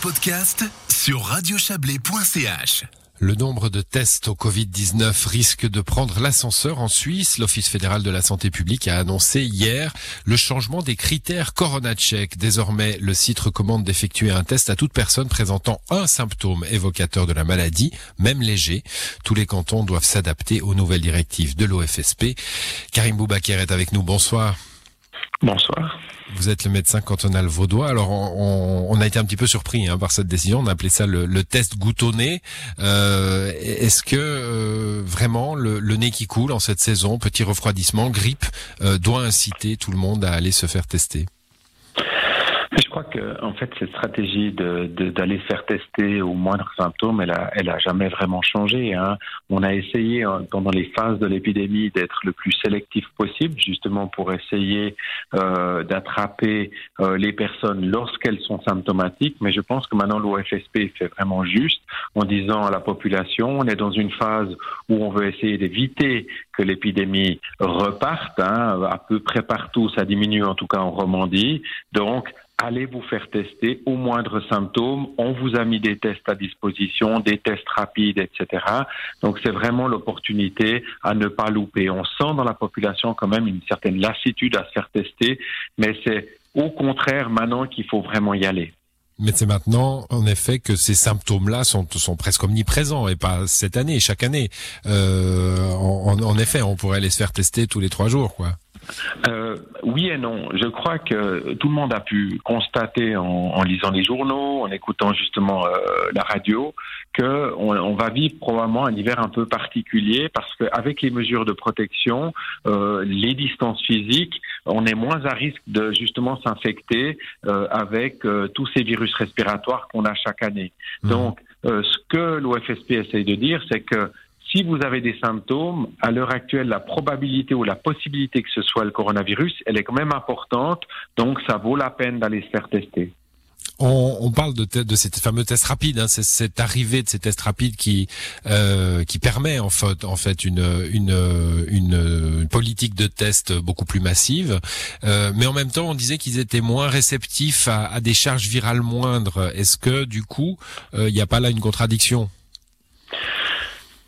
podcast sur. Le nombre de tests au Covid-19 risque de prendre l'ascenseur en Suisse. L'Office fédéral de la santé publique a annoncé hier le changement des critères Corona Check. Désormais, le site recommande d'effectuer un test à toute personne présentant un symptôme évocateur de la maladie, même léger. Tous les cantons doivent s'adapter aux nouvelles directives de l'OFSP. Karim Boubaker est avec nous. Bonsoir. Bonsoir. Vous êtes le médecin cantonal vaudois. Alors, on, a été un petit peu surpris hein, par cette décision. On a appelé ça le, test goutonné. Euh, Est-ce que euh, vraiment le, nez qui coule en cette saison, petit refroidissement, grippe, euh, doit inciter tout le monde à aller se faire tester? Je crois que en fait cette stratégie de d'aller faire tester au moindre symptôme, elle a elle a jamais vraiment changé. Hein. On a essayé pendant les phases de l'épidémie d'être le plus sélectif possible, justement pour essayer euh, d'attraper euh, les personnes lorsqu'elles sont symptomatiques. Mais je pense que maintenant l'OFSP fait vraiment juste en disant à la population, on est dans une phase où on veut essayer d'éviter que l'épidémie reparte. Hein. À peu près partout, ça diminue en tout cas en Romandie. Donc allez vous faire tester au moindre symptôme. On vous a mis des tests à disposition, des tests rapides, etc. Donc c'est vraiment l'opportunité à ne pas louper. On sent dans la population quand même une certaine lassitude à se faire tester, mais c'est au contraire maintenant qu'il faut vraiment y aller. Mais c'est maintenant, en effet, que ces symptômes-là sont, presque omniprésents et pas cette année, chaque année. Euh, en, en, effet, on pourrait les se faire tester tous les trois jours, quoi. Euh, oui et non. Je crois que tout le monde a pu constater en, lisant les journaux, en écoutant justement euh, la radio, que on, va vivre probablement un hiver un peu particulier parce qu'avec les mesures de protection, euh, les distances physiques, on est moins à risque de justement s'infecter avec tous ces virus respiratoires qu'on a chaque année. Mmh. Donc, ce que l'OFSP essaye de dire, c'est que si vous avez des symptômes, à l'heure actuelle, la probabilité ou la possibilité que ce soit le coronavirus, elle est quand même importante. Donc, ça vaut la peine d'aller se faire tester. On, parle de, de ces fameux tests rapides, hein, c'est cette arrivée de ces tests rapides qui euh, permet en fait une politique de tests beaucoup plus massive, euh, mais en même temps on disait qu'ils étaient moins réceptifs à, à, des charges virales moindres. Est-ce que du coup euh, il n'y a pas là une contradiction?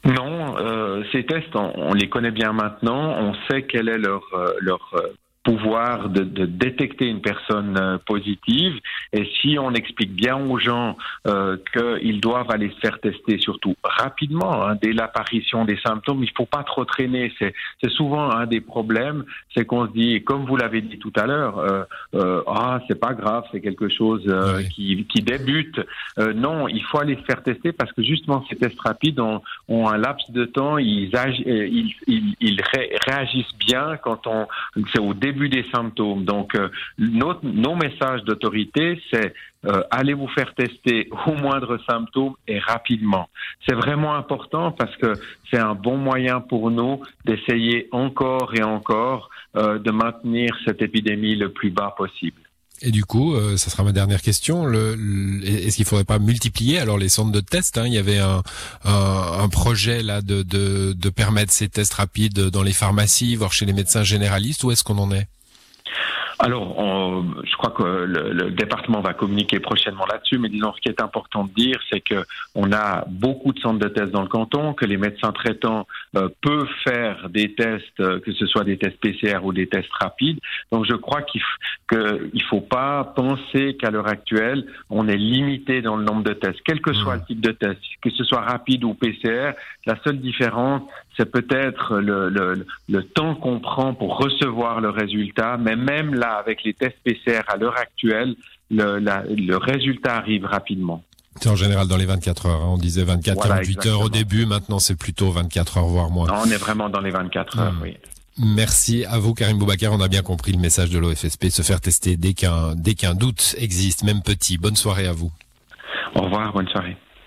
Non, euh, ces tests, on, les connaît bien maintenant. On sait quel est leur, euh, leur euh, pouvoir de, de, détecter une personne euh, positive. Et si on explique bien aux gens euh, qu'ils doivent aller se faire tester, surtout rapidement, hein, dès l'apparition des symptômes, il faut pas trop traîner. C'est, c'est souvent un des problèmes, c'est qu'on se dit, comme vous l'avez dit tout à l'heure, euh, euh ah c'est pas grave, c'est quelque chose euh, qui, qui, débute. non, il faut aller se faire tester parce que justement ces tests rapides ont, ont un laps de temps, ils, ils, ils, ils réagissent bien quand on c'est au début début des symptômes. Donc, euh, nos messages d'autorité, c'est euh, allez vous faire tester au moindre symptôme et rapidement. C'est vraiment important parce que c'est un bon moyen pour nous d'essayer encore et encore euh, de maintenir cette épidémie le plus bas possible. Et du coup, euh, ça sera ma dernière question. Le, Est-ce qu'il faudrait pas multiplier alors les centres de tests hein? Il y avait un, projet là de, de, de, permettre ces tests rapides dans les pharmacies, voire chez les médecins généralistes. Où est-ce qu'on en est? Alors, je crois que le, département va communiquer prochainement là-dessus, mais disons, ce qui est important de dire, c'est que on a beaucoup de centres de tests dans le canton, que les médecins traitants euh, peuvent faire des tests, euh, que ce soit des tests PCR ou des tests rapides. Donc, je crois qu'il ne faut pas penser qu'à l'heure actuelle, on est limité dans le nombre de tests, quel que soit mmh. le type de test, que ce soit rapide ou PCR. La seule différence, c'est peut-être le, le, le, temps qu'on prend pour recevoir le résultat, mais même là, avec les tests PCR à l'heure actuelle, le, le résultat arrive rapidement. C'est en général dans les 24 heures. Hein. On disait 24, 48 heures au début. Maintenant, c'est plutôt 24 heures, voire moins. on est vraiment dans les 24 heures, hmm. oui. Merci à vous, Karim Boubacar. On a bien compris le message de l'OFSP. Se faire tester dès qu'un, dès qu'un doute existe, même petit. Bonne soirée à vous. Au revoir, bonne soirée.